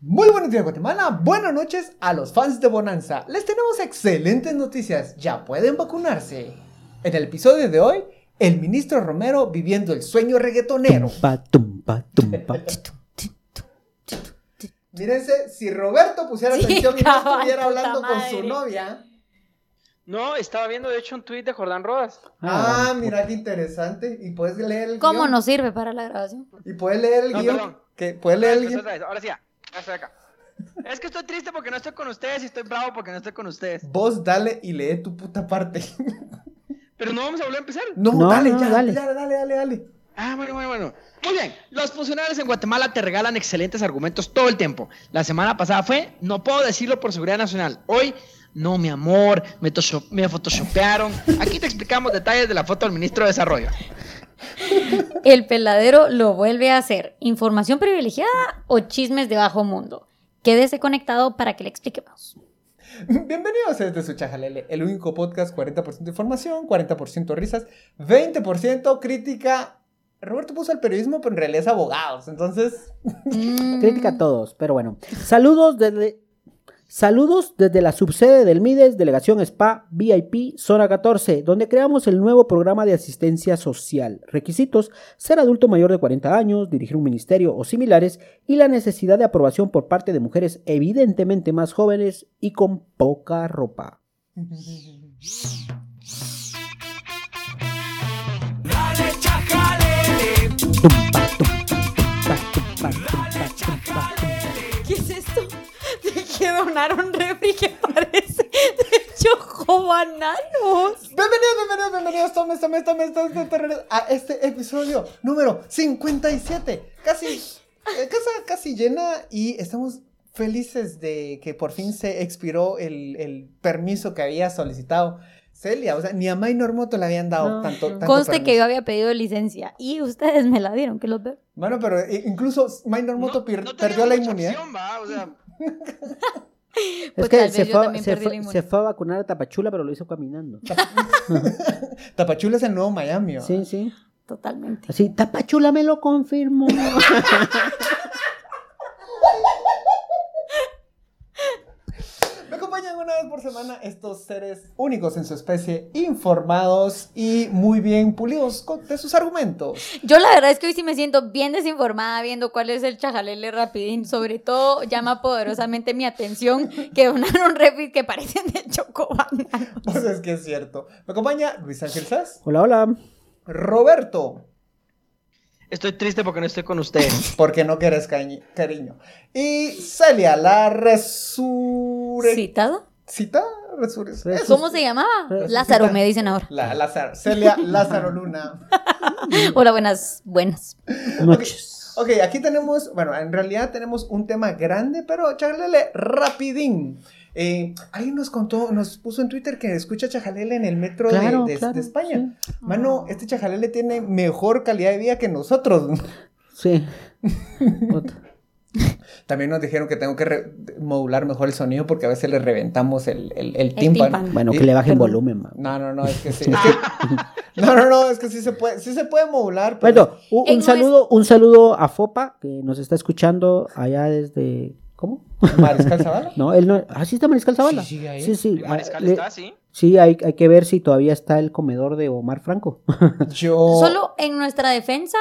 Muy buenos días Guatemala, buenas noches a los fans de Bonanza. Les tenemos excelentes noticias, ya pueden vacunarse. En el episodio de hoy, el ministro Romero viviendo el sueño reggaetonero. Tumpa, tumpa, tumpa. Mírense, si Roberto pusiera Sí, atención y no estuviera hablando con su novia. No, estaba viendo de hecho un tweet de Jordán Rodas. Ah, mira qué interesante. Y puedes leer el ¿Cómo guion. nos sirve para la grabación? Y puedes leer el No, guion. perdón. Que puedes leer el vez, guion. Ahora sí, ya. Ya estoy acá. Es que estoy triste porque no estoy con ustedes y estoy bravo porque no estoy con ustedes. Vos dale y lee tu puta parte. Pero no vamos a volver a empezar. No, No, dale, no, ya, dale. ya, dale, dale, dale. Ah, bueno, bueno, bueno. Muy bien. Los funcionarios en Guatemala te regalan excelentes argumentos todo el tiempo. La semana pasada fue, no puedo decirlo por seguridad nacional. Hoy, no, mi amor, me, me photoshopearon. Aquí te explicamos detalles de la foto del ministro de Desarrollo. El peladero lo vuelve a hacer. ¿Información privilegiada o chismes de bajo mundo? Quédese conectado para que le expliquemos. Bienvenidos a este su Chajalele, el único podcast 40% información, 40% risas, 20% crítica. Roberto puso el periodismo, pero en realidad es abogados, entonces... Mm, Crítica a todos, pero bueno. Saludos desde. Saludos desde la subsede del MIDES, Delegación SPA VIP Zona 14, donde creamos el nuevo programa de asistencia social. Requisitos: ser adulto mayor de 40 años, dirigir un ministerio o similares, y la necesidad de aprobación por parte de mujeres evidentemente más jóvenes y con poca ropa. Un refri que parece de chocobananos. Bienvenidos, bienvenidos, bienvenidos, tomes, tomes, tomes, tomes, tomes, a este episodio número 57. Casi, eh, casa casi llena y estamos felices de que por fin se expiró el, el permiso que había solicitado Celia. O sea, ni a Minor Moto le habían dado No, tanto, tanto Conste que yo había pedido licencia y ustedes me la dieron, que los veo. Bueno, pero eh, incluso Minor Moto No- no perdió la inmunidad. opción, va, o sea, Pues es que tal se vez yo fue, también se, perdí fue, se fue a vacunar a Tapachula, pero lo hizo caminando. Tapachula es el nuevo Miami. ¿o? Sí, sí. Totalmente. Así, Tapachula me lo confirmó. Me acompañan una vez por semana estos seres únicos en su especie, informados y muy bien pulidos con- de sus argumentos. Yo la verdad es que hoy sí me siento bien desinformada viendo cuál es el chajalele rapidín. Sobre todo llama poderosamente mi atención que donaron refris que parecen de chocobananos. Pues es que es cierto. Me acompaña Luis Ángel Sass, Hola, hola. Roberto, estoy triste porque no estoy con ustedes. porque no quieres cañi- cariño, y Celia, la resurrección. ¿Cita? Resurrección. ¿Cómo se llamaba? Lázaro, me dicen ahora. La Lázaro, Celia Lázaro Luna. Hola, buenas, buenas. Noches. Ok, aquí tenemos, bueno, en realidad tenemos un tema grande, pero Chajalele rapidín. Eh, alguien nos contó, nos puso en Twitter que escucha Chajalele en el metro de- Claro, de, claro, de España. sí. Mano, este Chajalele tiene mejor calidad de vida que nosotros. Sí. También nos dijeron que tengo que re- modular mejor el sonido porque a veces le reventamos el, el, el El tímpano. tímpano. Bueno, Y- que le bajen perdón. volumen, man. No, no, no, es que sí. es que- no, no, no, es que sí se puede, sí se puede modular. pero- Bueno, un, saludo, un saludo a Fopa, que nos está escuchando allá desde. ¿Cómo? Mariscal Zavala. No, él no. Ah, sí está Mariscal Zavala. Sí, sigue ahí. Sí, sí. Mariscal le- está. Sí, hay, hay que ver si todavía está el comedor de Omar Franco. Yo. Solo en nuestra defensa,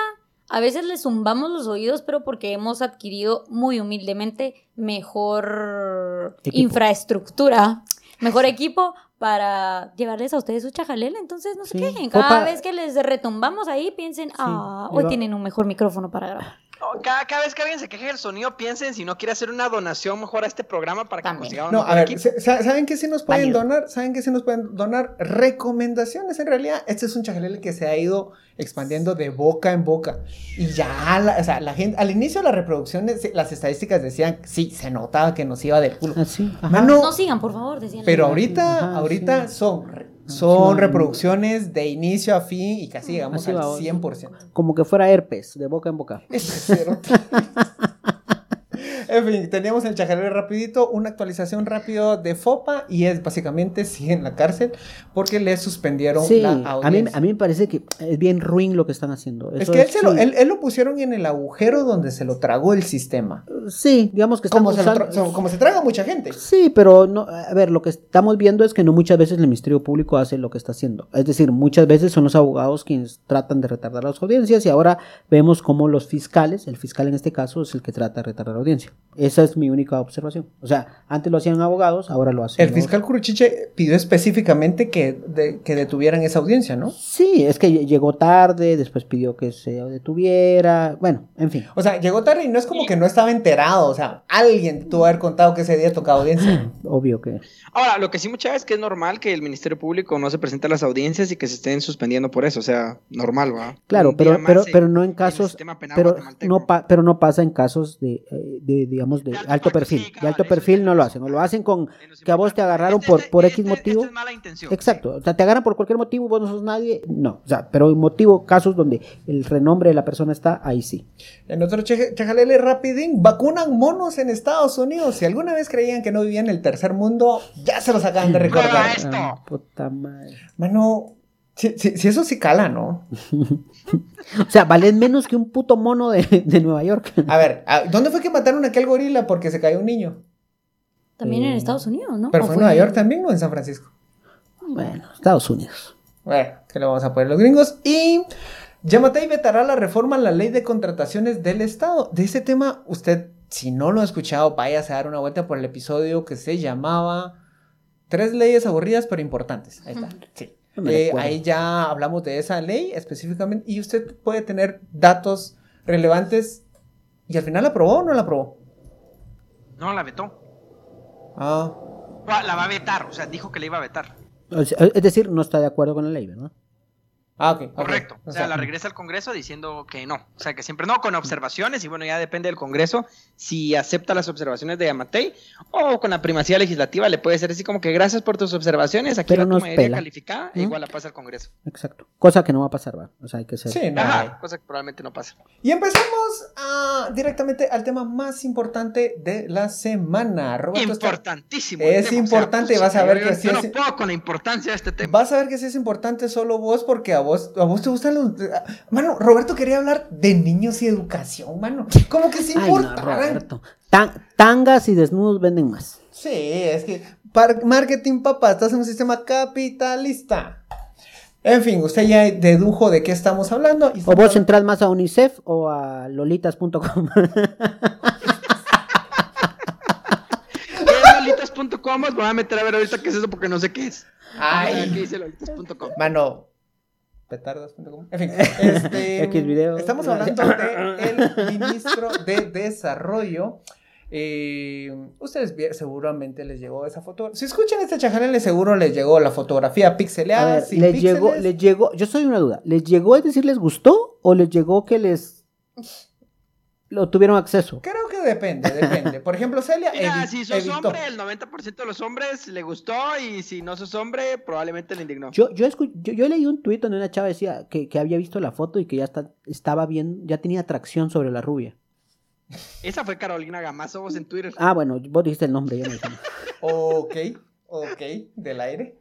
a veces le zumbamos los oídos, pero porque hemos adquirido muy humildemente mejor Equipo. infraestructura, mejor equipo para llevarles a ustedes su chajalele. Entonces no se Sí. quejen. Cada vez que les retumbamos ahí, piensen, ah, hoy tienen un mejor micrófono para grabar. No, cada, cada vez que alguien se queje del sonido, piensen si no quiere hacer una donación mejor a este programa para que También. consigamos No, a ver, equipo. ¿saben qué sí nos pueden Válido. donar? ¿Saben qué sí nos pueden donar? Recomendaciones, en realidad. Este es un chajalele que se ha ido expandiendo de boca en boca. Y ya, la, o sea, la gente, al inicio de las reproducciones, sí, las estadísticas decían, sí, se notaba que nos iba del culo. Así. ajá. Mano, No sigan, por favor, decían. pero ahorita, Ajá, ahorita sí. son, son Sí. reproducciones de inicio a fin y casi llegamos Así al va, 100%. Como que fuera herpes, de boca en boca. Cerote. En fin, teníamos el chajalero rapidito, una actualización rápido de FOPA y es básicamente sigue en la cárcel porque le suspendieron Sí, la a mí, audiencia. a mí me parece que es bien ruin lo que están haciendo. es que él, se lo, sí. él, él lo pusieron en el agujero donde se lo tragó el sistema. Sí, digamos que están Como se, usando- so- como se traga mucha gente. Sí, pero no, a ver, lo que estamos viendo es que no muchas veces el Ministerio Público hace lo que está haciendo. Es decir, muchas veces son los abogados quienes tratan de retardar las audiencias y ahora vemos como los fiscales, el fiscal en este caso es el que trata de retardar la audiencia. Esa es mi única observación. O sea, antes lo hacían abogados, ahora lo hacen. El fiscal Curuchiche pidió específicamente que, de- que detuvieran esa audiencia, ¿no? Sí, es que llegó tarde, después pidió que se detuviera, bueno, en fin. O sea, llegó tarde y no es como que no estaba enterado. O sea, alguien tuvo que haber contado que ese día tocaba audiencia. Obvio que... Ahora, lo que sí mucha es que es normal que el Ministerio Público no se presente a las audiencias y que se estén suspendiendo por eso. O sea, normal, ¿va? Claro, pero, pero, pero no en el casos, sistema penal pero no, pa- pero no pasa en casos de, eh, de, digamos, de De alto alto perfil, De alto perfil no lo hacen, o lo hacen con que a vos te importantes. agarraron Este- por, este- por este- X este motivo. es mala intención. Exacto, o sea, te agarran por cualquier motivo, vos no sos nadie, no, o sea, pero en motivo, casos donde el renombre de la persona está, ahí sí. En otro chajalele rapidín, vacunan monos en Estados Unidos. Si alguna vez creían que no vivían en el tercer mundo, ya se los acaban de recordar. Esto. Ah, puta madre. Mano, si, si- si eso sí cala, ¿no? O sea, vales menos que un puto mono de, de Nueva York. A ver, ¿a- ¿dónde fue que mataron a aquel gorila porque se cayó un niño? También en Eh, Estados Unidos, ¿no? Pero ¿O fue en Nueva York también o en San Francisco. Bueno, Estados Unidos. Bueno, que le vamos a poner los gringos. Y Yamatei vetará la reforma a la ley de contrataciones del Estado. De ese tema, usted, si no lo ha escuchado, váyase a dar una vuelta por el episodio que se llamaba Tres leyes aburridas pero importantes. Ahí está. Sí. No me Eh, ahí ya hablamos de esa ley específicamente y usted puede tener datos relevantes. ¿Y al final la aprobó o no la aprobó? No, la vetó. Ah, Ah, La va a vetar, o sea, dijo que la iba a vetar. Es decir, no está de acuerdo con la ley, ¿verdad? Ah ok. Correcto. O sea, la regresa al Congreso diciendo que no. O sea, que siempre no, con observaciones. Y bueno, ya depende del Congreso si acepta las observaciones de Yamatei o con la primacía legislativa le puede ser así como que gracias por tus observaciones. Aquí Pero va tu nos mayoría pela. calificada e ¿Mm? igual la pasa al Congreso. Exacto. Cosa que no va a pasar, ¿va? O sea, hay que ser. Sí, no. Ajá, cosa que probablemente no pasa. Y empezamos ah, directamente al tema más importante de la semana. Roberto Importantísimo. Es tema, importante, pucha, vas a ver yo- que sí yo es- no puedo con la importancia de este tema. Vas a ver que sí es importante solo vos porque a vos, a vos te gustan los... Mano, Roberto quería hablar de niños y educación, mano. Como que sí Ay, no. Roberto. Tan- tangas y desnudos venden más. sí, es que par- marketing, papá, estás en un sistema capitalista. En fin, usted ya dedujo de qué estamos hablando. y O vos hablando- entras más a UNICEF o a lolitas.com. ¿Qué es lolitas.com? Os voy a meter a ver ahorita qué es eso porque no sé qué es. Ay. Aquí dice lolitas.com. Mano. Petardos.com. En fin, este, X video. estamos hablando del ministro de Desarrollo. Eh, ustedes seguramente les llegó esa foto. Si escuchan este chajalele, seguro les llegó la fotografía A pixeleada. ver, sin les llegó, les llegó, yo soy una duda, ¿les llegó es decir les gustó o les llegó que les lo tuvieron acceso? Creo que depende, depende. Por ejemplo, Celia Mira, si sos evitó. hombre, el 90% de los hombres le gustó y si no sos hombre, probablemente le indignó. Yo, yo, escu- yo, yo leí un tuit donde una chava decía que, que había visto la foto y que ya está, estaba bien, ya tenía atracción sobre la rubia. Esa fue Carolina Gamazo vos en Twitter. Ah, bueno, vos dijiste el nombre, ya me. Ok, ok, del aire.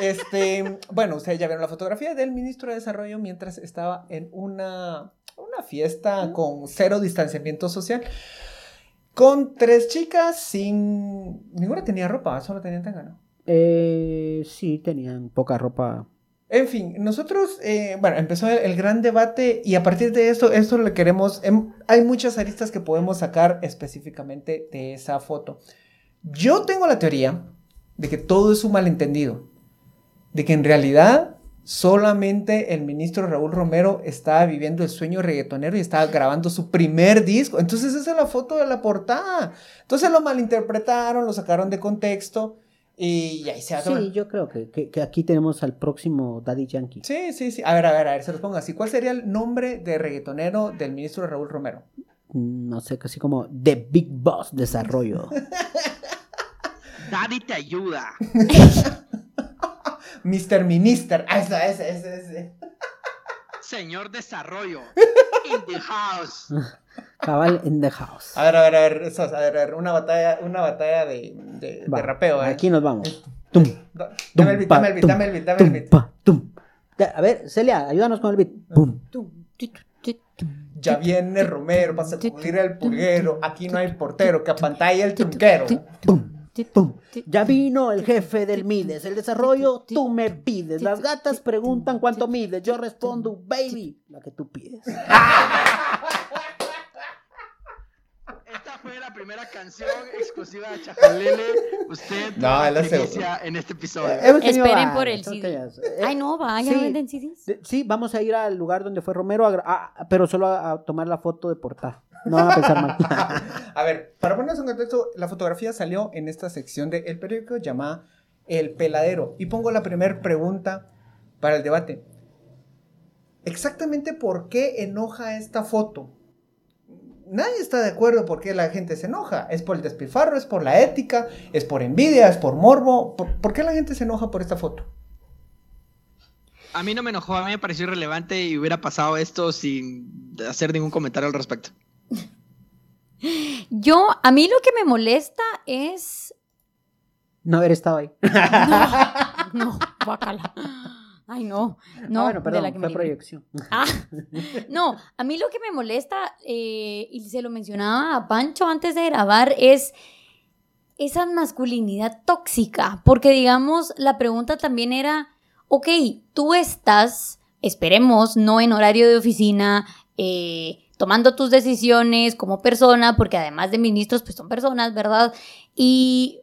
Este, bueno, ustedes ya vieron la fotografía del ministro de Desarrollo mientras estaba en una, una fiesta con cero distanciamiento social. Con tres chicas sin... Ninguna tenía ropa, solo tenían tanga. Eh, sí, tenían poca ropa. En fin, nosotros, eh, bueno, empezó el, el gran debate y a partir de esto, esto le queremos, em, hay muchas aristas que podemos sacar específicamente de esa foto. Yo tengo la teoría de que todo es un malentendido, de que en realidad solamente el ministro Raúl Romero estaba viviendo el sueño reggaetonero y estaba grabando su primer disco. Entonces esa es la foto de la portada. Entonces lo malinterpretaron, lo sacaron de contexto y ahí se hace. Sí, yo creo que, que, que aquí tenemos al próximo Daddy Yankee. Sí, sí, sí. A ver, a ver, a ver, se los pongo así. ¿Cuál sería el nombre de reggaetonero del ministro Raúl Romero? Mm, No sé, casi como The Big Boss Desarrollo. Daddy te ayuda. Mr. Minister. Ah, ese, ese, ese, ese. Señor Desarrollo. In the house. Cabal in the house. A ver, a ver, a ver, eso, a ver, a ver, una batalla, una batalla de, de, rapeo, ¿eh? Aquí nos vamos. Tum, Da- Dame el beat, tum, dame el beat, tum, dame el beat, dame el tum, beat. tum. A ver, Celia, ayúdanos con el beat. Pum. Ya viene Romero, vas a sacudir el pulguero, aquí no hay portero, que apantalla el trunquero. Pum, pum. Ya vino el jefe del Mides. El desarrollo tú me pides. Las gatas preguntan cuánto mides. Yo respondo, baby, la que tú pides. Fue la primera canción exclusiva de Chajalele. Usted No, es la primicia en este episodio. Esperen por el CD. Eh, Ay, no, vaya, sí. venden CDs. de- Sí, vamos a ir al lugar donde fue Romero, a pero solo a, a tomar la foto de portada. No van a pensar mal. A ver, para ponernos en contexto, la fotografía salió en esta sección del periódico llamada El Peladero. Y pongo la primera pregunta para el debate. Exactamente por qué enoja esta foto. Nadie está de acuerdo por qué la gente se enoja. ¿Es por el despilfarro? ¿Es por la ética? ¿Es por envidia? ¿Es por morbo? ¿Por, por qué la gente se enoja por esta foto? A mí no me enojó, a mí me pareció irrelevante y hubiera pasado esto sin hacer ningún comentario al respecto. Yo, a mí lo que me molesta es. No haber estado ahí. No, guácala. Ay, no. No, Ah, bueno, de perdón, la que fue me libré. proyección. Ah, no, a mí lo que me molesta, eh, y se lo mencionaba a Pancho antes de grabar, es esa masculinidad tóxica. Porque, digamos, la pregunta también era, ok, tú estás, esperemos, no en horario de oficina, eh, tomando tus decisiones como persona, porque además de ministros, pues son personas, ¿verdad? Y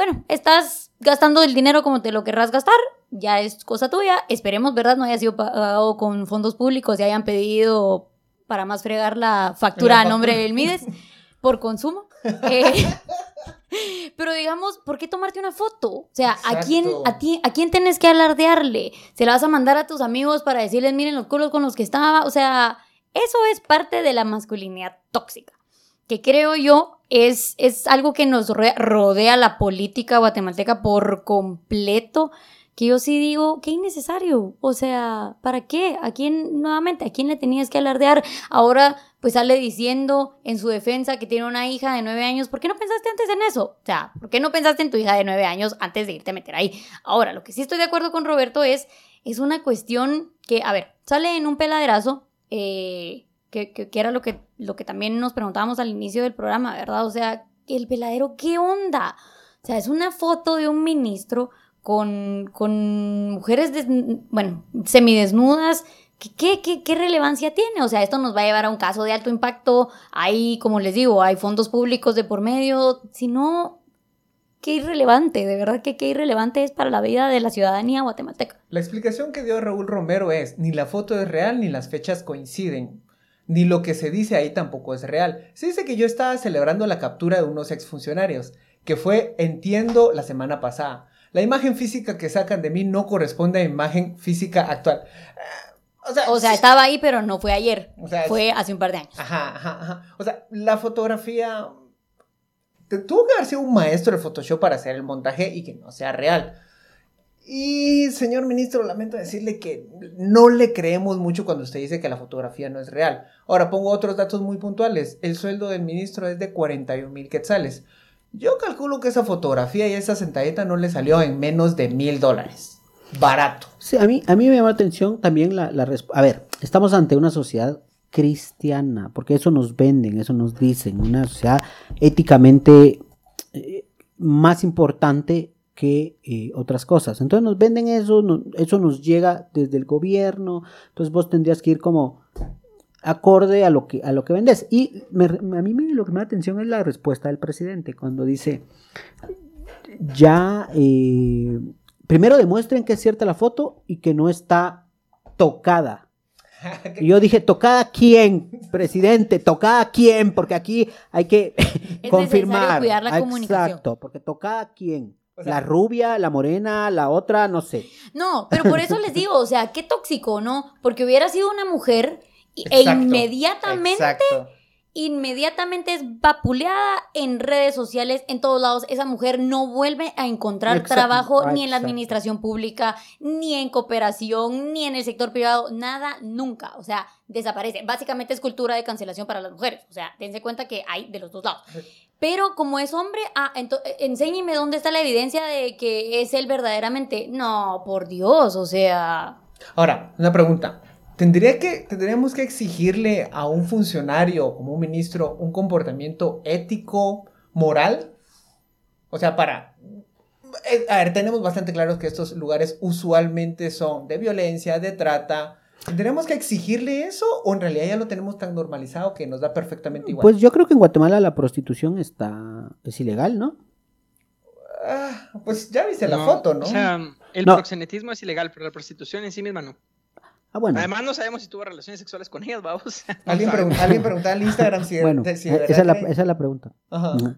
bueno, estás gastando el dinero como te lo querrás gastar, ya es cosa tuya. Esperemos, ¿verdad? No haya sido pagado con fondos públicos y hayan pedido para más fregar la factura La a nombre del Mides por consumo. Eh, pero digamos, ¿por qué tomarte una foto? O sea, ¿a quién, a, ti, ¿a quién tenés que alardearle? ¿Se la vas a mandar a tus amigos para decirles, miren los culos con los que estaba? O sea, eso es parte de la masculinidad tóxica, que creo yo es, es algo que nos ro- rodea la política guatemalteca por completo, que yo sí digo, qué innecesario, o sea, ¿para qué? ¿A quién, nuevamente, a quién le tenías que alardear? Ahora, pues sale diciendo en su defensa que tiene una hija de nueve años, ¿por qué no pensaste antes en eso? O sea, ¿por qué no pensaste en tu hija de nueve años antes de irte a meter ahí? Ahora, lo que sí estoy de acuerdo con Roberto es, es una cuestión que, a ver, sale en un peladerazo, eh, que, que- que era lo que, lo que también nos preguntábamos al inicio del programa, ¿verdad? O sea, el peladero, ¿qué onda? O sea, es una foto de un ministro con, con mujeres, des- bueno, semidesnudas. ¿Qué, qué, qué, qué relevancia tiene? O sea, esto nos va a llevar a un caso de alto impacto. Hay, como les digo, hay fondos públicos de por medio. Si no, qué irrelevante, de verdad que qué irrelevante es para la vida de la ciudadanía guatemalteca. La explicación que dio Raúl Romero es, ni la foto es real ni las fechas coinciden. Ni lo que se dice ahí tampoco es real. Se dice que yo estaba celebrando la captura de unos exfuncionarios, que fue, entiendo, la semana pasada. La imagen física que sacan de mí no corresponde a imagen física actual. Eh, o sea, O sea, sí- estaba ahí, pero no fue ayer. o sea, Fue hace un par de años. Ajá, ajá, ajá. O sea, la fotografía... tuvo que haber sido un maestro de Photoshop para hacer el montaje y que no sea real. Y, señor ministro, lamento decirle que no le creemos mucho cuando usted dice que la fotografía no es real. Ahora pongo otros datos muy puntuales. El sueldo del ministro es de 41 mil quetzales. Yo calculo que esa fotografía y esa sentadita no le salió en menos de mil dólares. Barato. Sí, a mí, a mí me llama la atención también la, la A ver, estamos ante una sociedad cristiana, porque eso nos venden, eso nos dicen, una sociedad éticamente eh, más importante que eh, otras cosas. Entonces nos venden eso, no- eso nos llega desde el gobierno, entonces vos tendrías que ir como acorde a lo que, a lo que vendes. Y me- a mí me- lo que me da atención es la respuesta del presidente cuando dice, ya, eh, primero demuestren que es cierta la foto y que no está tocada. Y yo dije, ¿tocada quién, presidente? ¿Tocada quién? Porque aquí hay que necesario confirmar. cuidar la comunicación. Exacto, porque tocada quién. O sea- la rubia, la morena, la otra, no sé. No, pero por eso les digo, o sea, qué tóxico, ¿no? Porque hubiera sido una mujer y- e inmediatamente Exacto. inmediatamente es vapuleada en redes sociales, en todos lados. Esa mujer no vuelve a encontrar Exacto. trabajo ni en la administración pública, ni en cooperación, ni en el sector privado, nada, nunca. O sea, desaparece. Básicamente es cultura de cancelación para las mujeres. O sea, dense cuenta que hay de los dos lados. Pero como es hombre, ah, ento- enséñeme dónde está la evidencia de que es él verdaderamente. No, por Dios, o sea... Ahora, una pregunta. ¿Tendría que, ¿Tendríamos que exigirle a un funcionario como un ministro un comportamiento ético, moral? O sea, para... eh, A ver, tenemos bastante claro que estos lugares usualmente son de violencia, de trata. ¿Tendríamos que exigirle eso o en realidad ya lo tenemos tan normalizado que nos da perfectamente igual? Pues yo creo que en Guatemala la prostitución está es ilegal, ¿no? Ah, pues ya viste la No, foto, ¿no? O sea, el No. proxenetismo es ilegal, pero la prostitución en sí misma no. Ah, bueno. Además, no sabemos si tuvo relaciones sexuales con ellas, vamos. alguien, pregun- alguien preguntaba en Instagram si, bueno, de- si eh, esa, es la, esa es la pregunta. Ajá.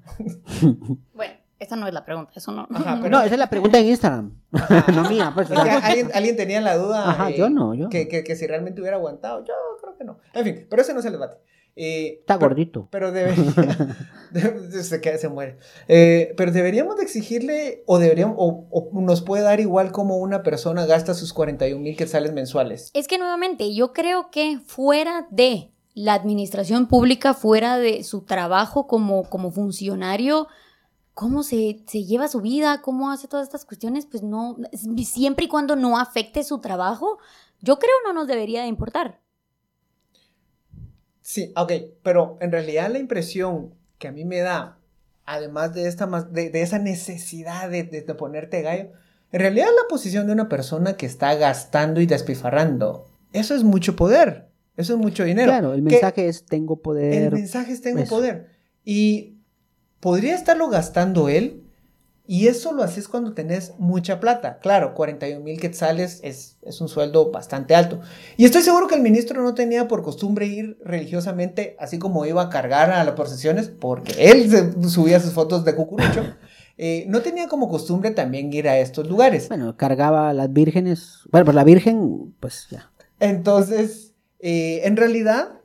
Bueno, esa no es la pregunta, eso no... Ajá, pero- No, esa es la pregunta en Instagram. no mía, pues. Es que alguien, alguien tenía la duda. Ajá, eh, yo no, yo. Que, que, que si realmente hubiera aguantado. Yo creo que no. En fin, pero ese no es el debate. Eh, Está pero- gordito. Pero debería. de- se, queda- se muere. Eh, pero deberíamos de exigirle, o deberíamos, o, o nos puede dar igual como una persona gasta sus 41 mil quetzales mensuales. Es que nuevamente, yo creo que fuera de la administración pública, fuera de su trabajo como, como funcionario, cómo se, se lleva su vida, cómo hace todas estas cuestiones, pues no, siempre y cuando no afecte su trabajo, yo creo no nos debería de importar. Sí, ok, pero en realidad la impresión que a mí me da, además de, esta, de, de esa necesidad de, de- de ponerte gallo, en realidad la posición de una persona que está gastando y despifarrando, eso es mucho poder, eso es mucho dinero. Claro, el Que mensaje es tengo poder. El mensaje es tengo eso. poder. Y podría estarlo gastando él, y eso lo haces cuando tenés mucha plata. Claro, 41 mil quetzales es, es un sueldo bastante alto. Y estoy seguro que el ministro no tenía por costumbre ir religiosamente, así como iba a cargar a las procesiones, porque él se- subía sus fotos de cucurucho. eh, no tenía como costumbre también ir a estos lugares. Bueno, cargaba a las vírgenes. Bueno, pues la virgen, pues ya. Entonces, eh, en realidad,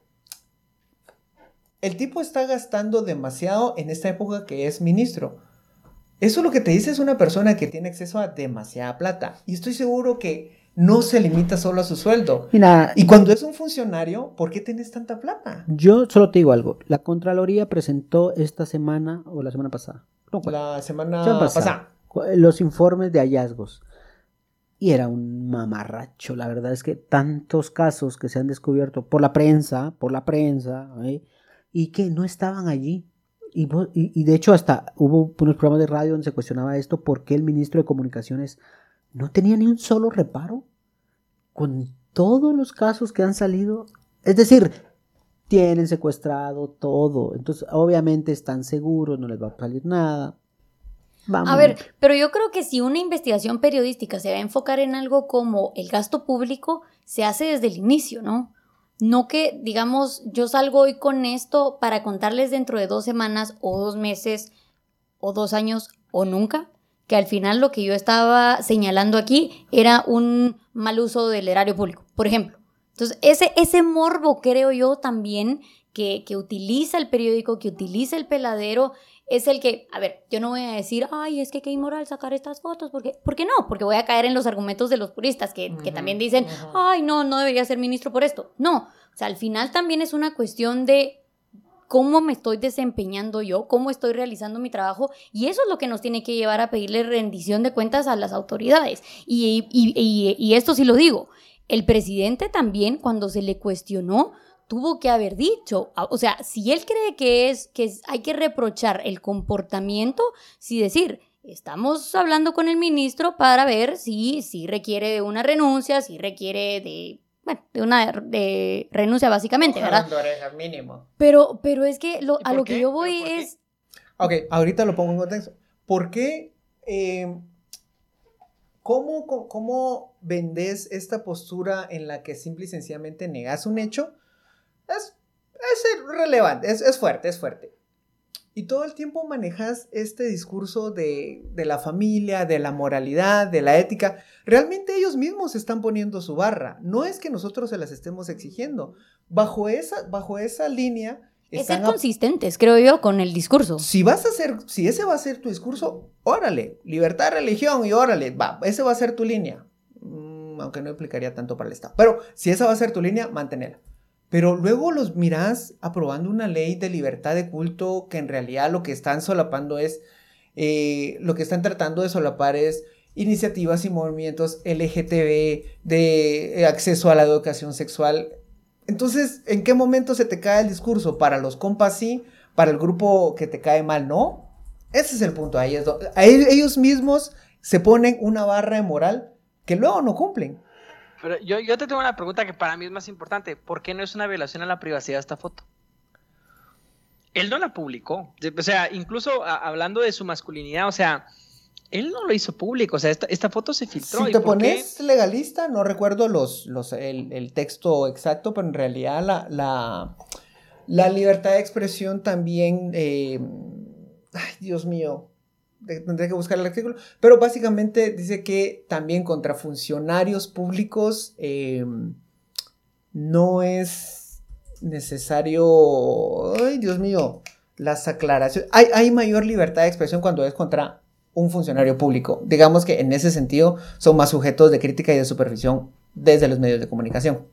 el tipo está gastando demasiado en esta época que es ministro. Eso lo que te dice es una persona que tiene acceso a demasiada plata. Y estoy seguro que no se limita solo a su sueldo. Mira, Y cuando es un funcionario, ¿por qué tienes tanta plata? yo solo te digo algo. La Contraloría presentó esta semana o la semana pasada. No. La semana semana pasada. cu- los informes de hallazgos. Y era un mamarracho. La verdad es que tantos casos que se han descubierto por la prensa, por la prensa, ¿eh? Y que no estaban allí. Y, de hecho hasta hubo unos programas de radio donde se cuestionaba esto, por qué el ministro de Comunicaciones no tenía ni un solo reparo con todos los casos que han salido. Es decir, tienen secuestrado todo. Entonces, obviamente están seguros, no les va a salir nada. Vamos. A ver, pero yo creo que si una investigación periodística se va a enfocar en algo como el gasto público, se hace desde el inicio, ¿no? No que, digamos, yo salgo hoy con esto para contarles dentro de dos semanas o dos meses o dos años o nunca, que al final lo que yo estaba señalando aquí era un mal uso del erario público, por ejemplo. Entonces, ese, ese morbo creo yo también que, que utiliza el periódico, que utiliza el peladero, es el que, a ver, yo no voy a decir, ay, es que qué inmoral sacar estas fotos, porque, ¿por qué no? Porque voy a caer en los argumentos de los puristas que, que también dicen, ay, no, no debería ser ministro por esto. No, o sea, al final también es una cuestión de cómo me estoy desempeñando yo, cómo estoy realizando mi trabajo, y eso es lo que nos tiene que llevar a pedirle rendición de cuentas a las autoridades. Y, y- y- y esto sí lo digo, el presidente también, cuando se le cuestionó, tuvo que haber dicho, a- o sea, si él cree que es que hay que reprochar el comportamiento, sí decir, estamos hablando con el ministro para ver si, si requiere de una renuncia, si requiere de, bueno, de una de renuncia básicamente, ¿verdad? Mínimo. Pero, pero es que lo- ¿Y a lo que yo ¿Pero voy es, Ok, ahorita lo pongo en contexto. ¿Por qué? eh, ¿cómo, cómo, cómo vendes esta postura en la que simple y sencillamente negas un hecho? Es, es relevante, es, es fuerte, es fuerte. Y todo el tiempo manejas este discurso de, de la familia, de la moralidad, de la ética. Realmente ellos mismos están poniendo su barra. No es que nosotros se las estemos exigiendo. Bajo esa, bajo esa línea Es ser consistentes, creo yo, con el discurso. si vas a hacer, si ese va a ser tu discurso, órale, libertad religión y órale, va, ese va a ser tu línea. Mm, aunque no implicaría tanto para el Estado. Pero si esa va a ser tu línea, manténela. Pero luego los mirás aprobando una ley de libertad de culto que en realidad lo que están solapando es, eh, lo que están tratando de solapar es iniciativas y movimientos LGTB, de eh, acceso a la educación sexual. Entonces, ¿en qué momento se te cae el discurso? Para los compas sí, para el grupo que te cae mal no. Ese es el punto. Ahí ellos mismos se ponen una barra de moral que luego no cumplen. Pero yo, yo te tengo una pregunta que para mí es más importante. ¿Por qué no es una violación a la privacidad esta foto? Él no la publicó. O sea, incluso a- hablando de su masculinidad, o sea, él no lo hizo público. O sea, esta, esta foto se filtró. Si ¿y te pones legalista, no recuerdo los, los, el, el texto exacto, pero en realidad la, la, la libertad de expresión también, eh, ay, Dios mío, tendré que buscar el artículo, pero básicamente dice que también contra funcionarios públicos eh, no es necesario, ay, Dios mío, las aclaraciones, hay, hay mayor libertad de expresión cuando es contra un funcionario público. Digamos que en ese sentido son más sujetos de crítica y de supervisión desde los medios de comunicación.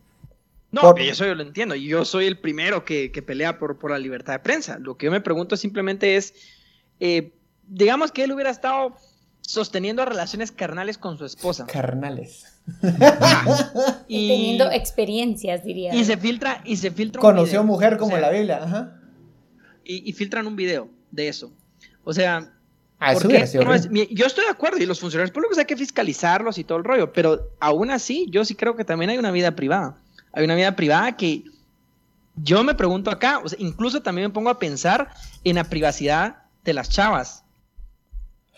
No, Por- eso yo lo entiendo. y Yo soy el primero que, que pelea por, por la libertad de prensa. Lo que yo me pregunto simplemente es, eh, digamos que él hubiera estado sosteniendo relaciones carnales con su esposa. Carnales. Y teniendo experiencias, diría. y se filtra y se filtra un Conoció video. mujer como O sea, la Biblia. Ajá. y, y filtran un video de eso. O sea, Ah, ¿por eso qué hubiera sido no es- yo estoy de acuerdo y los funcionarios públicos hay que fiscalizarlos y todo el rollo, pero aún así yo sí creo que también hay una vida privada. Hay una vida privada que yo me pregunto acá, o sea, incluso también me pongo a pensar en la privacidad de las chavas.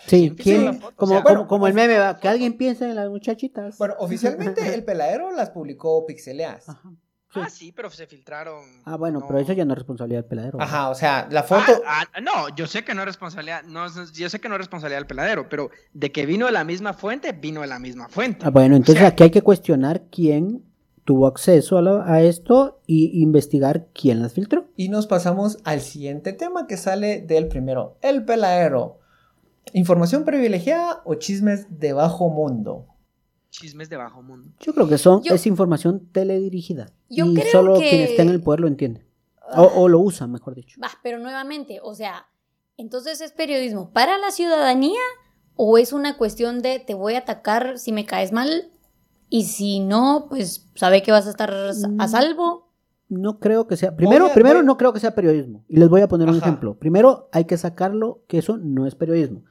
Sí, ¿quién? como, o sea, como, bueno, como el meme, ¿va? que alguien piense en las muchachitas. Bueno, oficialmente el peladero las publicó pixeleadas. Ajá. Sí. Ah, sí, pero se filtraron. Ah, bueno, no. pero eso ya no es responsabilidad del peladero. ¿verdad? Ajá, o sea, la foto. Ah, ah, no, yo sé que no es responsabilidad, no, yo sé que no es responsabilidad del peladero, pero de que vino de la misma fuente, vino de la misma fuente. Ah, bueno, entonces O sea, aquí hay que cuestionar quién tuvo acceso a, la- a esto y investigar quién las filtró. Y nos pasamos al siguiente tema que sale del primero. El peladero. ¿Información privilegiada o chismes de bajo mundo? Chismes de bajo mundo. Yo creo que son Yo- es información teledirigida. Yo y creo solo que- quien está en el poder lo entiende. O, o lo usa, mejor dicho. Va, pero nuevamente, o sea, entonces es periodismo para la ciudadanía o es una cuestión de te voy a atacar si me caes mal y si no, pues sabe que vas a estar Mm. a salvo. No creo que sea. Primero, a- primero voy- no creo que sea periodismo. Y les voy a poner un Ajá. ejemplo. Primero, hay que sacarlo que eso no es periodismo.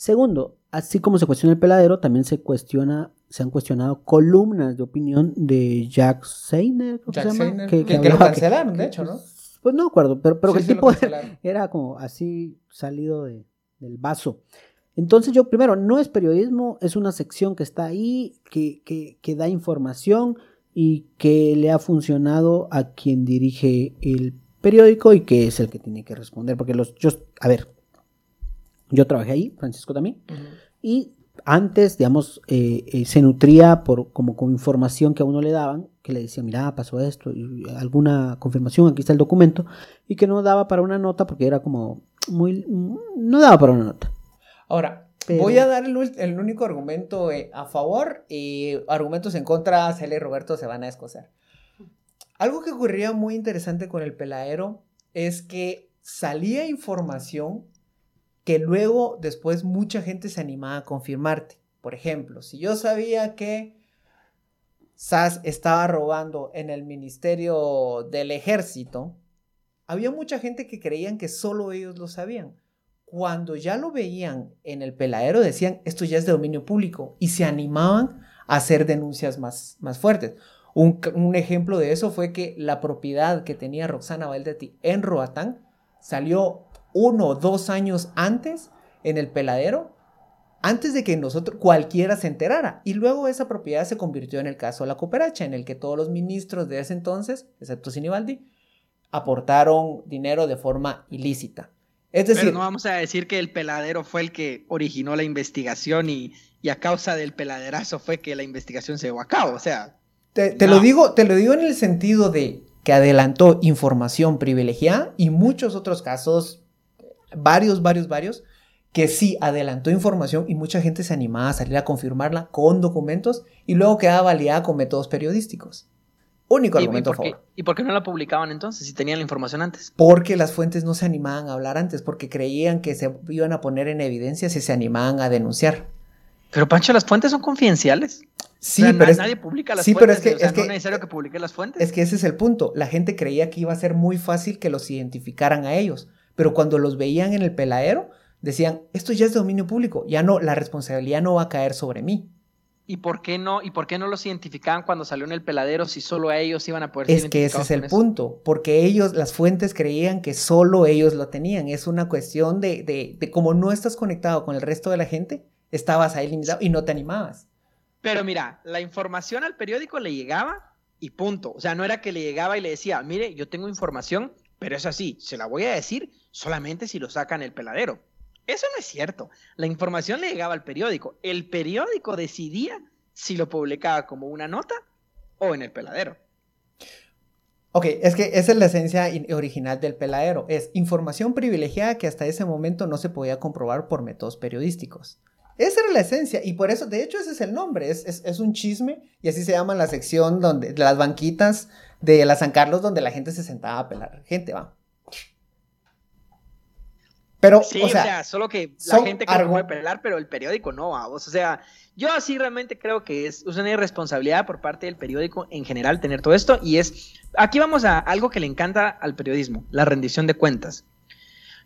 Segundo, así como se cuestiona el peladero, también se cuestiona, se han cuestionado columnas de opinión de Jack Seiner, creo que Jack se llama, Seiner, que, que- que lo cancelaron, de hecho, ¿no? Pues no acuerdo, pero, pero que Sí, el tipo era como así salido de- del vaso. Entonces yo primero, no es periodismo, es una sección que está ahí, que, que, que da información y que le ha funcionado a quien dirige el periódico y que es el que tiene que responder. Porque los, yo, a ver, yo trabajé ahí, Francisco también, y antes, digamos, eh, eh, se nutría por como con información que a uno le daban, que le decían, mira, pasó esto, y alguna confirmación, aquí está el documento, y que no daba para una nota porque era como muy... no daba para una nota. Ahora, Pero- voy a dar el único argumento eh, a favor y argumentos en contra, Celia y Roberto se van a escocer. Algo que ocurría muy interesante con el peladero es que salía información que luego después mucha gente se animaba a confirmarte. Por ejemplo, si yo sabía que SAS estaba robando en el Ministerio del Ejército, había mucha gente que creían que solo ellos lo sabían. Cuando ya lo veían en el peladero decían, esto ya es de dominio público y se animaban a hacer denuncias más, más fuertes. Un, ejemplo de eso fue que la propiedad que tenía Roxana Valdetti en Roatán salió uno o dos años antes en el peladero, antes de que nosotros cualquiera se enterara. Y luego esa propiedad se convirtió en el caso de la cooperacha, en el que todos los ministros de ese entonces, excepto Sinibaldi, aportaron dinero de forma ilícita. Es decir, Pero no vamos a decir que el peladero fue el que originó la investigación y, y a causa del peladerazo fue que la investigación se llevó a cabo. O sea, Te, te No. lo digo, te lo digo en el sentido de que adelantó información privilegiada y muchos otros casos, varios, varios, varios, que sí adelantó información y mucha gente se animaba a salir a confirmarla con documentos y luego quedaba validada con métodos periodísticos. Único ¿Y, y argumento a por qué, favor. ¿Y por qué no la publicaban entonces si tenían la información antes? Porque las fuentes no se animaban a hablar antes, porque creían que se iban a poner en evidencia si se animaban a denunciar. Pero Pancho, las fuentes son confidenciales. Sí, O sea, pero es, nadie publica las sí, pero fuentes. es que- o sea, es no es necesario que publique las fuentes. es que ese es el punto. La gente creía que iba a ser muy fácil que los identificaran a ellos, pero cuando los veían en el peladero, decían, esto ya es de dominio público, ya no, la responsabilidad no va a caer sobre mí. ¿Y por qué no? ¿Y por qué no los identificaban cuando salió en el peladero si solo a ellos iban a poder ser Es que ese es el eso? punto, porque ellos, las fuentes creían que solo ellos lo tenían. Es una cuestión de, de, de como no estás conectado con el resto de la gente, estabas ahí limitado y no te animabas. Pero mira, la información al periódico le llegaba y punto. O sea, no era que le llegaba y le decía, mire, yo tengo información, pero es así, se la voy a decir solamente si lo sacan el peladero. Eso no es cierto. La información le llegaba al periódico. El periódico decidía si lo publicaba como una nota o en el peladero. Ok, es que esa es la esencia in- original del peladero. Es información privilegiada que hasta ese momento no se podía comprobar por métodos periodísticos. Esa era la esencia y por eso, de hecho, ese es el nombre. Es, es, es un chisme y así se llama la sección donde, de las banquitas de la San Carlos donde la gente se sentaba a pelar gente, va. Pero, Sí, o sea, solo que la gente que puede pelar, pero el periódico no, vamos. O sea, yo así realmente creo que es, es una irresponsabilidad por parte del periódico en general tener todo esto. Y es, aquí vamos a algo que le encanta al periodismo, la rendición de cuentas.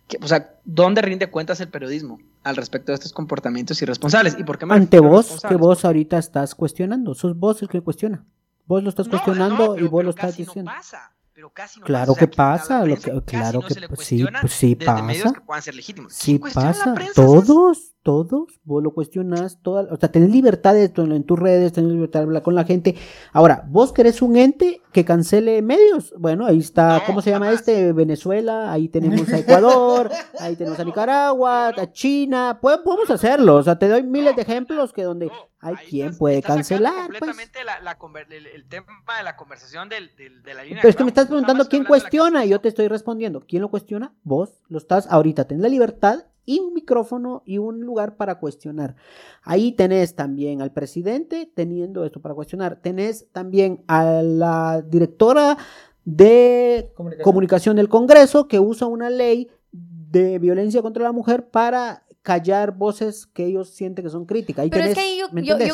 Que, o sea, ¿dónde rinde cuentas el periodismo al respecto de estos comportamientos irresponsables? ¿Y por qué me Ante vos, que vos ahorita estás cuestionando. Sos vos el que cuestiona. Vos lo estás No, cuestionando no, pero- y vos lo estás diciendo. pasa, pero casi no Claro pasa. Que pasa, lo que- claro que pues sí, pues sí pasa. que puedan ser legítimos. Sí ¿Quién cuestiona a la pasa, todos, todos, vos lo cuestionas, toda, o sea, tenés libertad de, en tus redes, tenés libertad de hablar con la gente. Ahora, vos querés un ente que cancele medios, bueno, ahí está, No, ¿cómo se llama jamás. este? Venezuela, ahí tenemos a Ecuador, ahí tenemos a Nicaragua, a China, Pues, podemos hacerlo, o sea, te doy miles de ejemplos que donde hay quien puede cancelar, pues. completamente la- la conver- el, el tema de la conversación del, del- de la línea. Pero es que me estás preguntando quién cuestiona y yo te estoy respondiendo. ¿Quién lo cuestiona? Vos lo estás ahorita. Tenés la libertad y un micrófono y un lugar para cuestionar. Ahí tenés también al presidente teniendo esto para cuestionar. Tenés también a la directora de comunicación. comunicación del Congreso que usa una ley de violencia contra la mujer para callar voces que ellos sienten que son críticas. Ahí Pero es que ahí yo,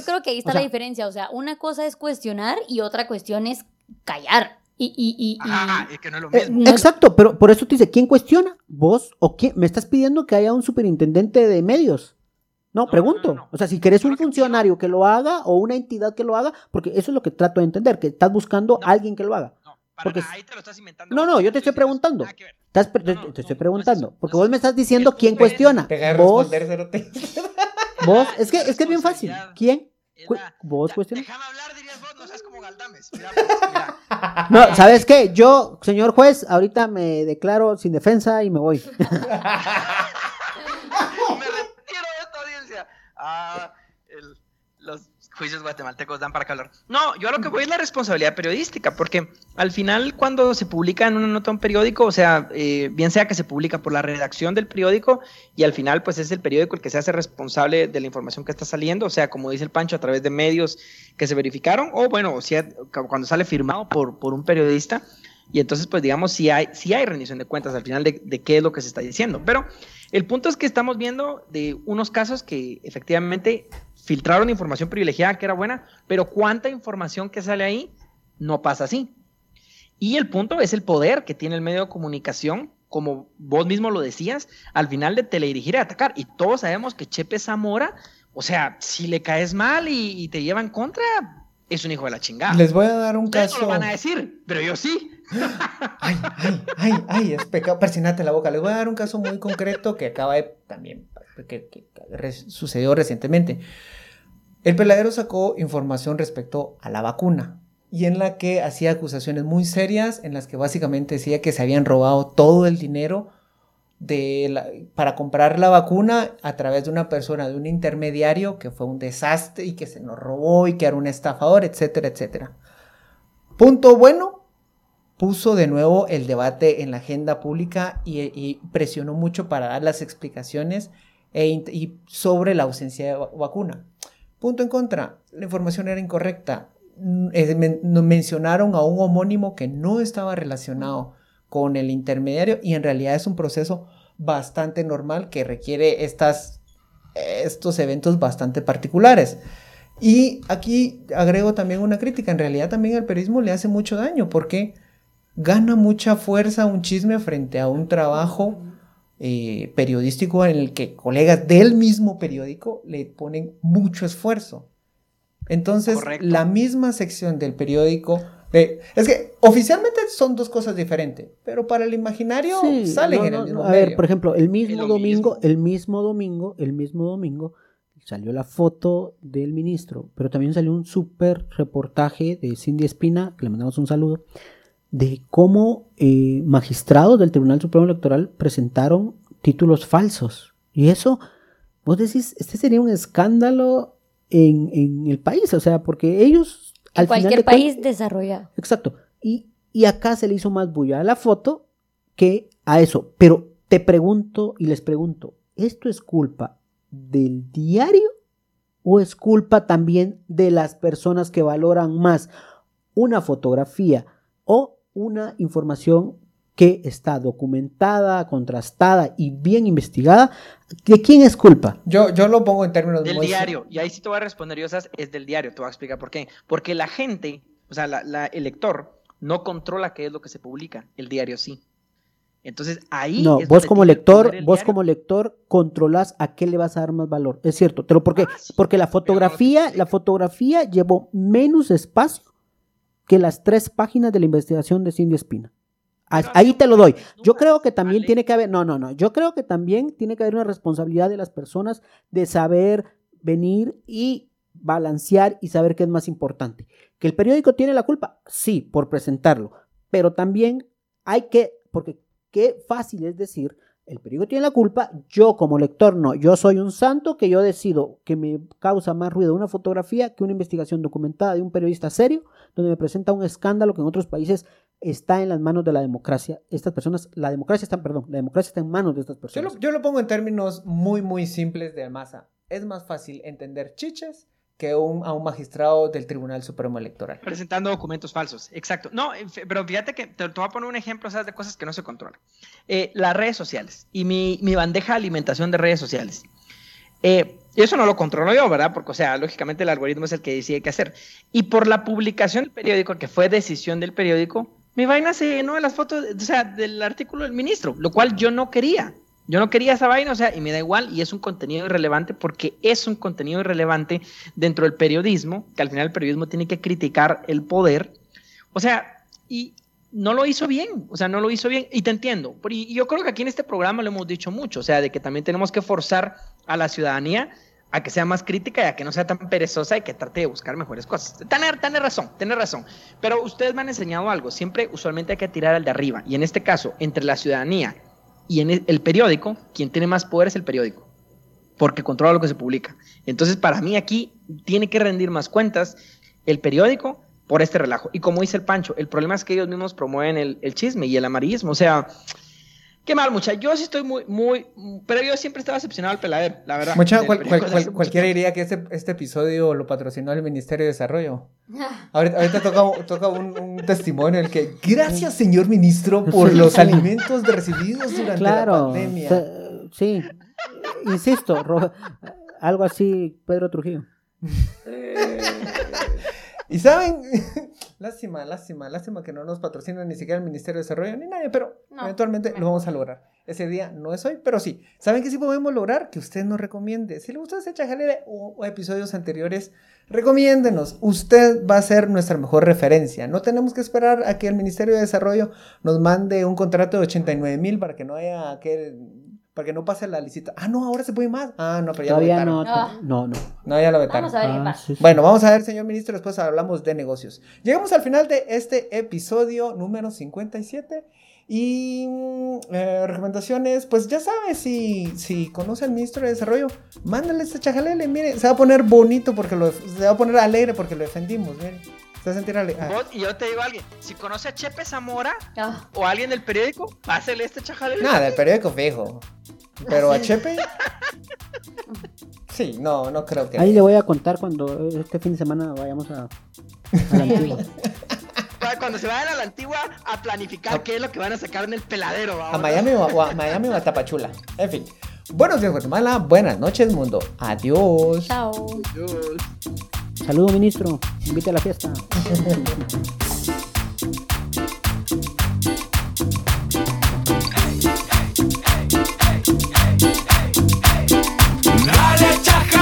creo que ahí está O sea, la diferencia. O sea, una cosa es cuestionar y otra cuestión es callar. Y, y, y, y- Ajá, es que no es lo Eh, mismo. no- Exacto, pero por eso te dice, ¿quién cuestiona? ¿Vos o quién? ¿Me estás pidiendo que haya un superintendente de medios? No, No, pregunto. no, no, no. O sea, si querés Yo un funcionario que lo haga o una entidad que lo haga, porque eso es lo que trato de entender, que estás buscando No. a alguien que lo haga. No, para porque nada, ahí te lo estás inventando. No, no, yo te estoy preguntando. Estás te, no, te no, estoy preguntando, porque no vos me estás diciendo Es quién cuestiona. Vos, vos, es que es que es bien fácil. ¿Quién? ¿Vos Ya, cuestionas? Déjame hablar, dirías vos, no seas como Galdames. Mira, pues, mira. No, ¿sabes qué? Yo, señor juez, ahorita me declaro sin defensa y me voy. Me retiro de esta audiencia. Ah, juicios guatemaltecos dan para hablar. No, yo a lo que voy es la responsabilidad periodística, porque al final cuando se publica en una nota un periódico, o sea, eh, bien sea que se publica por la redacción del periódico y al final pues es el periódico el que se hace responsable de la información que está saliendo, o sea, como dice el Pancho, a través de medios que se verificaron, o bueno, si, cuando sale firmado por, por un periodista, y entonces, pues digamos, si hay, si hay rendición de cuentas al final de qué es lo que se está diciendo. Pero el punto es que estamos viendo de unos casos que efectivamente filtraron información privilegiada que era buena, pero cuánta información que sale ahí no pasa así. Y el punto es el poder que tiene el medio de comunicación, como vos mismo lo decías, al final de teledirigir y atacar. Y todos sabemos que Chepe Zamora, o sea, si le caes mal y, y te llevan contra, es un hijo de la chingada. Les voy a dar un Ustedes caso. no lo van a decir, pero yo sí. Ay, ay, ay, ay, es pecado. Persinate la boca. Les voy a dar un caso muy concreto que acaba de también, que, sucedió recientemente. El peladero sacó información respecto a la vacuna y en la que hacía acusaciones muy serias, en las que básicamente decía que se habían robado todo el dinero de para comprar la vacuna a través de una persona, de un intermediario que fue un desastre y que se nos robó y que era un estafador, etcétera, etcétera. Punto bueno, puso de nuevo el debate en la agenda pública y, presionó mucho para dar las explicaciones e y sobre la ausencia de va- vacuna. Punto en contra, la información era incorrecta. Mm, eh, mencionaron a un homónimo que no estaba relacionado con el intermediario y en realidad es un proceso bastante normal que requiere estas, estos eventos bastante particulares. Y aquí agrego también una crítica, en realidad también al periodismo le hace mucho daño porque gana mucha fuerza un chisme frente a un trabajo eh, periodístico en el que colegas del mismo periódico le ponen mucho esfuerzo. Entonces, Correcto. la misma sección del periódico, eh, es que oficialmente son dos cosas diferentes, pero para el imaginario Sí, salen no, en el mismo no. A ver, por ejemplo, el mismo domingo, mismo. el mismo domingo, el mismo domingo salió la foto del ministro, pero también salió un súper reportaje de Cindy Espina, que le mandamos un saludo, de cómo eh, magistrados del Tribunal Supremo Electoral presentaron títulos falsos. Y eso, vos decís, este sería un escándalo en, en el país, o sea, porque ellos... En al final cualquier país desarrollado. Exacto. Y, y acá se le hizo más bulla a la foto que a eso. Pero te pregunto y les pregunto, ¿esto es culpa del diario o es culpa también de las personas que valoran más una fotografía o una información que está documentada, contrastada y bien investigada? ¿De quién es culpa? Yo, yo lo pongo en términos Del diario. Y ahí sí te voy a responder, Yosas, es del diario. Te voy a explicar por qué. Porque la gente, o sea, la- la- el lector, no controla qué es lo que se publica. El diario sí. Entonces ahí. No, es vos como lector, vos diario. como lector controlas a qué le vas a dar más valor. Es cierto, te lo porque Ah, sí, porque la pero no fotografía, la fotografía llevó menos espacio que las tres páginas de la investigación de Cindy Espina. Ah, Ahí te lo doy. Yo creo que también tiene que haber, no, no, no, yo creo que también tiene que haber una responsabilidad de las personas de saber venir y balancear y saber qué es más importante. ¿Que el periódico tiene la culpa? Sí, por presentarlo, pero también hay que, porque qué fácil es decir, el periódico tiene la culpa, yo como lector no, yo soy un santo que yo decido que me causa más ruido una fotografía que una investigación documentada de un periodista serio, donde me presenta un escándalo que en otros países está en las manos de la democracia. Estas personas, la democracia está, perdón, la democracia está en manos de estas Yo personas. lo, yo lo pongo en términos muy, muy simples de masa. Es más fácil entender chiches que un, a un magistrado del Tribunal Supremo Electoral. Presentando documentos falsos, exacto. No, fe- pero fíjate que te, te voy a poner un ejemplo ¿sabes? de cosas que no se controlan. Eh, las redes sociales y mi, mi bandeja de alimentación de redes sociales. Eh, eso no lo controlo yo, ¿verdad? Porque, o sea, lógicamente el algoritmo es el que decide qué hacer. Y por la publicación del periódico, que fue decisión del periódico, mi vaina se llenó de las fotos, o sea, del artículo del ministro, lo cual yo no quería. Yo no quería esa vaina, o sea, y me da igual, y es un contenido irrelevante porque es un contenido irrelevante dentro del periodismo, que al final el periodismo tiene que criticar el poder. O sea, y no lo hizo bien, o sea, no lo hizo bien, y te entiendo. Y yo creo que aquí en este programa lo hemos dicho mucho, o sea, de que también tenemos que forzar a la ciudadanía a que sea más crítica y a que no sea tan perezosa y que trate de buscar mejores cosas. Tiene, tiene razón, tiene razón. Pero ustedes me han enseñado algo, siempre usualmente hay que tirar al de arriba, y en este caso, entre la ciudadanía y en el, el periódico, quien tiene más poder es el periódico, porque controla lo que se publica. Entonces, para mí aquí tiene que rendir más cuentas el periódico por este relajo. Y como dice el Pancho, el problema es que ellos mismos promueven el, el chisme y el amarillismo. O sea, qué mal, mucha. Yo sí estoy muy, muy, pero yo siempre estaba decepcionado al peladero, la verdad. Mucha, cual- cual- cual- cualquiera diría que este, este episodio lo patrocinó el Ministerio de Desarrollo. Ahorita, ahorita toca, toca un, un testimonio en el que, gracias señor ministro por Sí. los alimentos recibidos durante la Claro, pandemia. se- sí, insisto, ro- algo así, Pedro Trujillo. Y saben, lástima, lástima, lástima que no nos patrocina ni siquiera el Ministerio de Desarrollo ni nadie, pero No, eventualmente lo vamos a lograr. Ese día no es hoy, pero sí. ¿Saben que sí podemos lograr? Que usted nos recomiende. Si le gusta ese chajalere o, o episodios anteriores, recomiéndenos. Usted va a ser nuestra mejor referencia. No tenemos que esperar a que el Ministerio de Desarrollo nos mande un contrato de 89 mil para que no haya que para que no pase la licita. Ah, no, ahora se puede más. Ah, no, pero ya Todavía lo no, vetaron. Ah. no, no. No, ya lo vetaron. Vamos a ver Ah, pasa. sí, sí. Bueno, vamos a ver, señor ministro, después hablamos de negocios. Llegamos al final de este episodio número 57 y mm, eh, recomendaciones, pues ya sabes, si, si conoce al ministro de Desarrollo, mándale este chajalele, mire, se va a poner bonito porque lo, se va a poner alegre porque lo defendimos, mire. Se va a sentir ale- ah, y yo te digo a alguien, si conoce a Chepe Zamora Ah, o a alguien del periódico, pásele este chajadero. Nada, del periódico fijo. Pero a Chepe. Sí, no, no creo que. Ahí le voy a contar cuando este fin de semana vayamos a, a la antigua. Cuando se vayan a la antigua a planificar qué es lo que van a sacar en el peladero. A. Miami o a, o a Miami o a Tapachula. En fin. Buenos días, Guatemala. Buenas noches, mundo. Adiós. chao. Dios. Saludo, ministro. Invite a la fiesta. Chaca.